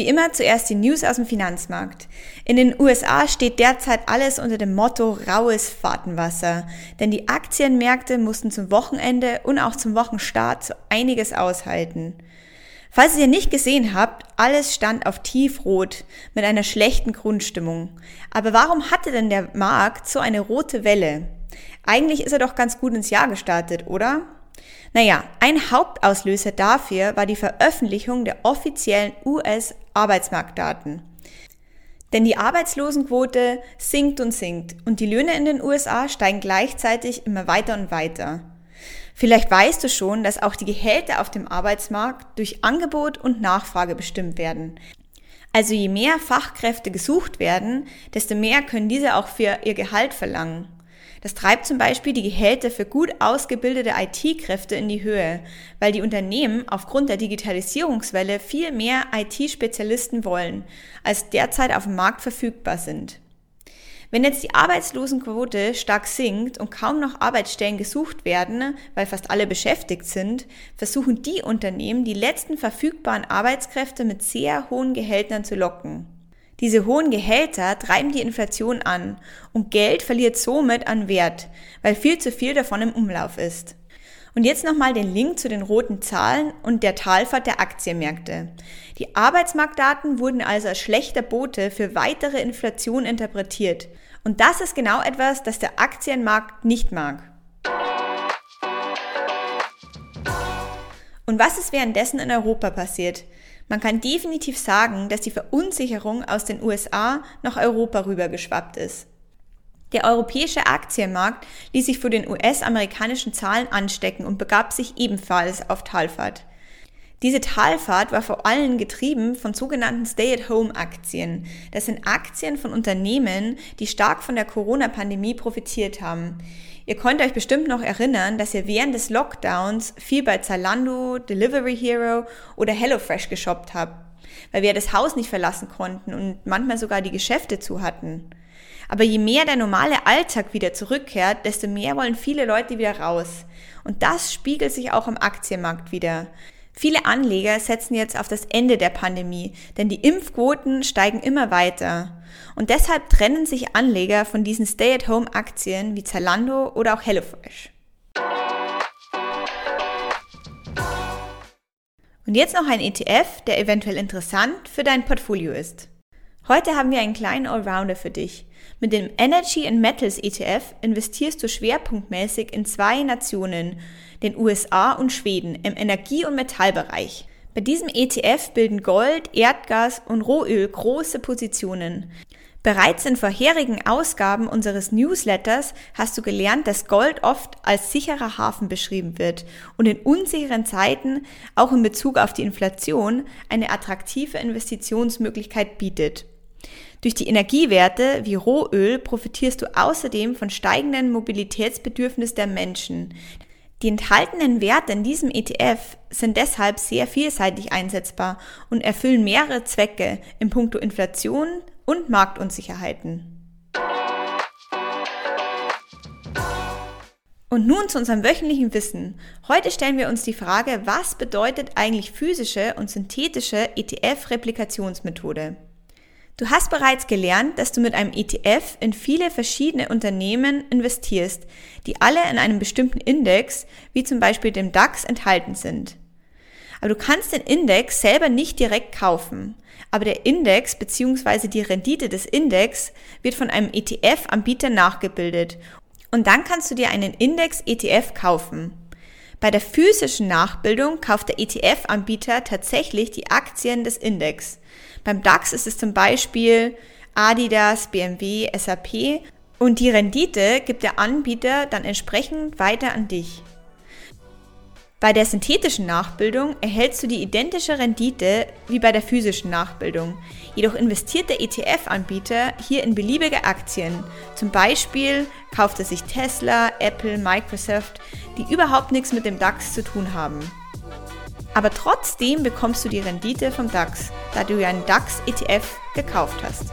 Wie immer zuerst die News aus dem Finanzmarkt. In den USA steht derzeit alles unter dem Motto raues Fahrtenwasser, denn die Aktienmärkte mussten zum Wochenende und auch zum Wochenstart so einiges aushalten. Falls ihr nicht gesehen habt, alles stand auf tiefrot mit einer schlechten Grundstimmung. Aber warum hatte denn der Markt so eine rote Welle? Eigentlich ist er doch ganz gut ins Jahr gestartet, oder? Naja, ein Hauptauslöser dafür war die Veröffentlichung der offiziellen US-Arbeitsmarktdaten. Denn die Arbeitslosenquote sinkt und sinkt und die Löhne in den USA steigen gleichzeitig immer weiter und weiter. Vielleicht weißt du schon, dass auch die Gehälter auf dem Arbeitsmarkt durch Angebot und Nachfrage bestimmt werden. Also je mehr Fachkräfte gesucht werden, desto mehr können diese auch für ihr Gehalt verlangen. Das treibt zum Beispiel die Gehälter für gut ausgebildete IT-Kräfte in die Höhe, weil die Unternehmen aufgrund der Digitalisierungswelle viel mehr IT-Spezialisten wollen, als derzeit auf dem Markt verfügbar sind. Wenn jetzt die Arbeitslosenquote stark sinkt und kaum noch Arbeitsstellen gesucht werden, weil fast alle beschäftigt sind, versuchen die Unternehmen, die letzten verfügbaren Arbeitskräfte mit sehr hohen Gehältern zu locken. Diese hohen Gehälter treiben die Inflation an und Geld verliert somit an Wert, weil viel zu viel davon im Umlauf ist. Und jetzt nochmal den Link zu den roten Zahlen und der Talfahrt der Aktienmärkte. Die Arbeitsmarktdaten wurden also als schlechter Bote für weitere Inflation interpretiert. Und das ist genau etwas, das der Aktienmarkt nicht mag. Und was ist währenddessen in Europa passiert? Man kann definitiv sagen, dass die Verunsicherung aus den USA nach Europa rübergeschwappt ist. Der europäische Aktienmarkt ließ sich für den US-amerikanischen Zahlen anstecken und begab sich ebenfalls auf Talfahrt. Diese Talfahrt war vor allem getrieben von sogenannten Stay-at-Home-Aktien. Das sind Aktien von Unternehmen, die stark von der Corona-Pandemie profitiert haben. Ihr könnt euch bestimmt noch erinnern, dass ihr während des Lockdowns viel bei Zalando, Delivery Hero oder HelloFresh geshoppt habt, weil wir das Haus nicht verlassen konnten und manchmal sogar die Geschäfte zu hatten. Aber je mehr der normale Alltag wieder zurückkehrt, desto mehr wollen viele Leute wieder raus. Und das spiegelt sich auch am Aktienmarkt wieder. Viele Anleger setzen jetzt auf das Ende der Pandemie, denn die Impfquoten steigen immer weiter. Und deshalb trennen sich Anleger von diesen Stay-at-Home-Aktien wie Zalando oder auch HelloFresh. Und jetzt noch ein ETF, der eventuell interessant für dein Portfolio ist. Heute haben wir einen kleinen Allrounder für dich. Mit dem Energy and Metals ETF investierst du schwerpunktmäßig in zwei Nationen, den USA und Schweden, im Energie- und Metallbereich. Bei diesem ETF bilden Gold, Erdgas und Rohöl große Positionen. Bereits in vorherigen Ausgaben unseres Newsletters hast du gelernt, dass Gold oft als sicherer Hafen beschrieben wird und in unsicheren Zeiten auch in Bezug auf die Inflation eine attraktive Investitionsmöglichkeit bietet. Durch die Energiewerte wie Rohöl profitierst du außerdem von steigenden Mobilitätsbedürfnis der Menschen. Die enthaltenen Werte in diesem ETF sind deshalb sehr vielseitig einsetzbar und erfüllen mehrere Zwecke in puncto Inflation und Marktunsicherheiten. Und nun zu unserem wöchentlichen Wissen. Heute stellen wir uns die Frage, was bedeutet eigentlich physische und synthetische ETF-Replikationsmethode? Du hast bereits gelernt, dass du mit einem ETF in viele verschiedene Unternehmen investierst, die alle in einem bestimmten Index, wie zum Beispiel dem DAX, enthalten sind. Aber du kannst den Index selber nicht direkt kaufen. Aber der Index bzw. die Rendite des Index wird von einem ETF-Anbieter nachgebildet. Und dann kannst du dir einen Index-ETF kaufen. Bei der physischen Nachbildung kauft der ETF-Anbieter tatsächlich die Aktien des Index. Beim DAX ist es zum Beispiel Adidas, BMW, SAP und die Rendite gibt der Anbieter dann entsprechend weiter an dich. Bei der synthetischen Nachbildung erhältst du die identische Rendite wie bei der physischen Nachbildung. Jedoch investiert der ETF-Anbieter hier in beliebige Aktien. Zum Beispiel kauft er sich Tesla, Apple, Microsoft, die überhaupt nichts mit dem DAX zu tun haben. Aber trotzdem bekommst du die Rendite vom DAX, da du ja einen DAX-ETF gekauft hast.